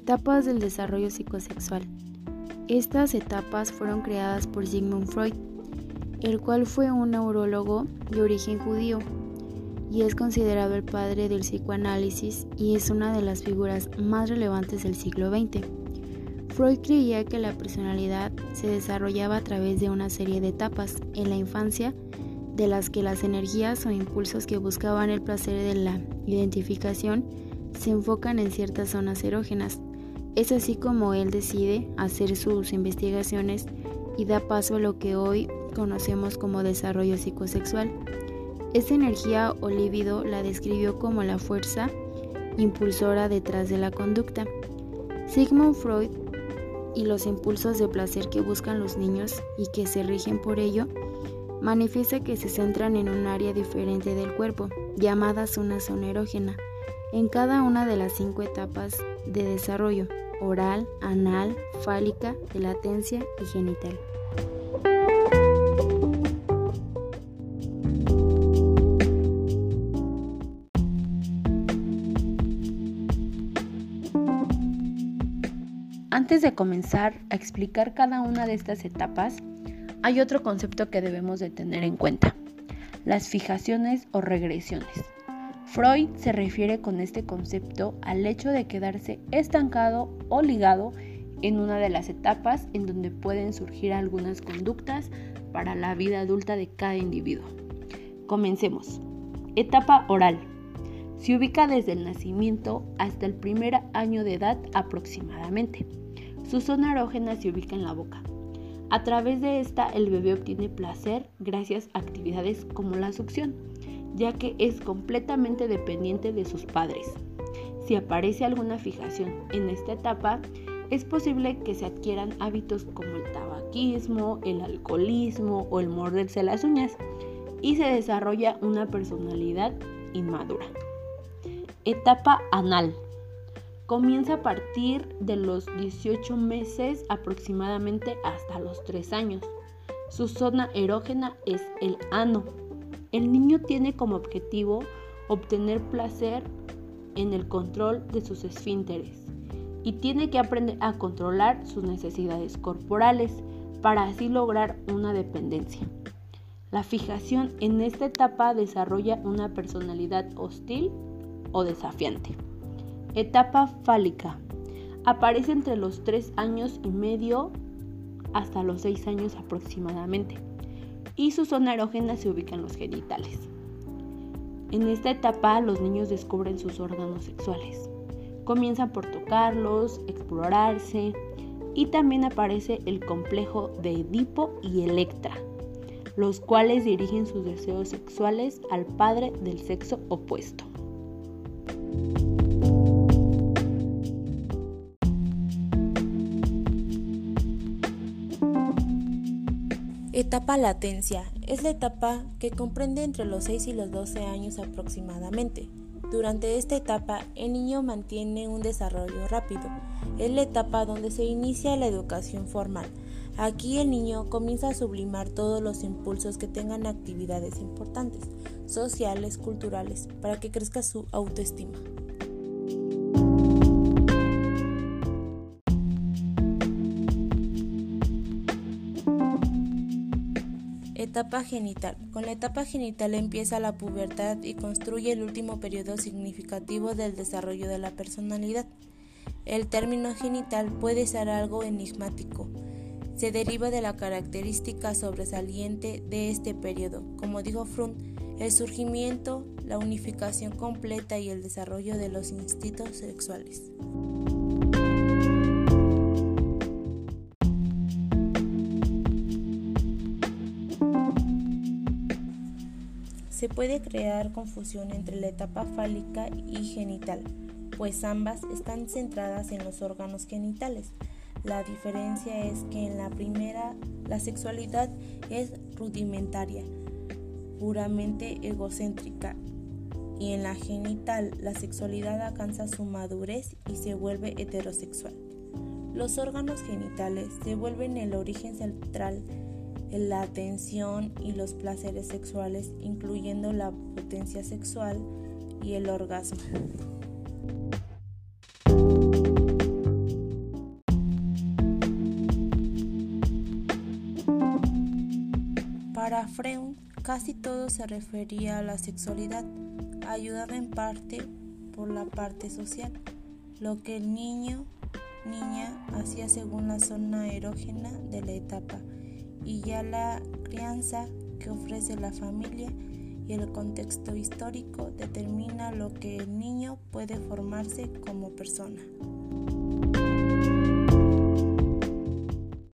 Etapas del desarrollo psicosexual. Estas etapas fueron creadas por Sigmund Freud, el cual fue un neurólogo de origen judío y es considerado el padre del psicoanálisis y es una de las figuras más relevantes del siglo XX. Freud creía que la personalidad se desarrollaba a través de una serie de etapas en la infancia de las que las energías o impulsos que buscaban el placer de la identificación se enfocan en ciertas zonas erógenas. Es así como él decide hacer sus investigaciones y da paso a lo que hoy conocemos como desarrollo psicosexual. Esta energía o líbido la describió como la fuerza impulsora detrás de la conducta. Sigmund Freud y los impulsos de placer que buscan los niños y que se rigen por ello, manifiesta que se centran en un área diferente del cuerpo, llamada una zona erógena, en cada una de las cinco etapas de desarrollo, oral, anal, fálica, de latencia y genital. Antes de comenzar a explicar cada una de estas etapas, hay otro concepto que debemos de tener en cuenta, las fijaciones o regresiones. Freud se refiere con este concepto al hecho de quedarse estancado o ligado en una de las etapas en donde pueden surgir algunas conductas para la vida adulta de cada individuo. Comencemos. Etapa oral. Se ubica desde el nacimiento hasta el primer año de edad aproximadamente. Su zona erógena se ubica en la boca. A través de esta el bebé obtiene placer gracias a actividades como la succión, ya que es completamente dependiente de sus padres. Si aparece alguna fijación en esta etapa, es posible que se adquieran hábitos como el tabaquismo, el alcoholismo o el morderse las uñas y se desarrolla una personalidad inmadura. Etapa anal Comienza a partir de los 18 meses aproximadamente hasta los 3 años. Su zona erógena es el ano. El niño tiene como objetivo obtener placer en el control de sus esfínteres y tiene que aprender a controlar sus necesidades corporales para así lograr una dependencia. La fijación en esta etapa desarrolla una personalidad hostil o desafiante. Etapa fálica. Aparece entre los 3 años y medio hasta los 6 años aproximadamente. Y su zona erógena se ubica en los genitales. En esta etapa los niños descubren sus órganos sexuales. Comienzan por tocarlos, explorarse y también aparece el complejo de Edipo y Electra, los cuales dirigen sus deseos sexuales al padre del sexo opuesto. Etapa latencia. Es la etapa que comprende entre los 6 y los 12 años aproximadamente. Durante esta etapa, el niño mantiene un desarrollo rápido. Es la etapa donde se inicia la educación formal. Aquí el niño comienza a sublimar todos los impulsos que tengan actividades importantes, sociales, culturales, para que crezca su autoestima. Etapa genital. Con la etapa genital empieza la pubertad y construye el último periodo significativo del desarrollo de la personalidad. El término genital puede ser algo enigmático. Se deriva de la característica sobresaliente de este periodo, como dijo Fromm, el surgimiento, la unificación completa y el desarrollo de los instintos sexuales. Se puede crear confusión entre la etapa fálica y genital, pues ambas están centradas en los órganos genitales. La diferencia es que en la primera la sexualidad es rudimentaria, puramente egocéntrica, y en la genital la sexualidad alcanza su madurez y se vuelve heterosexual. Los órganos genitales se vuelven el origen central la atención y los placeres sexuales, incluyendo la potencia sexual y el orgasmo. Para Freud, casi todo se refería a la sexualidad, ayudada en parte por la parte social, lo que el niño, niña hacía según la zona erógena de la etapa y ya la crianza que ofrece la familia y el contexto histórico determina lo que el niño puede formarse como persona.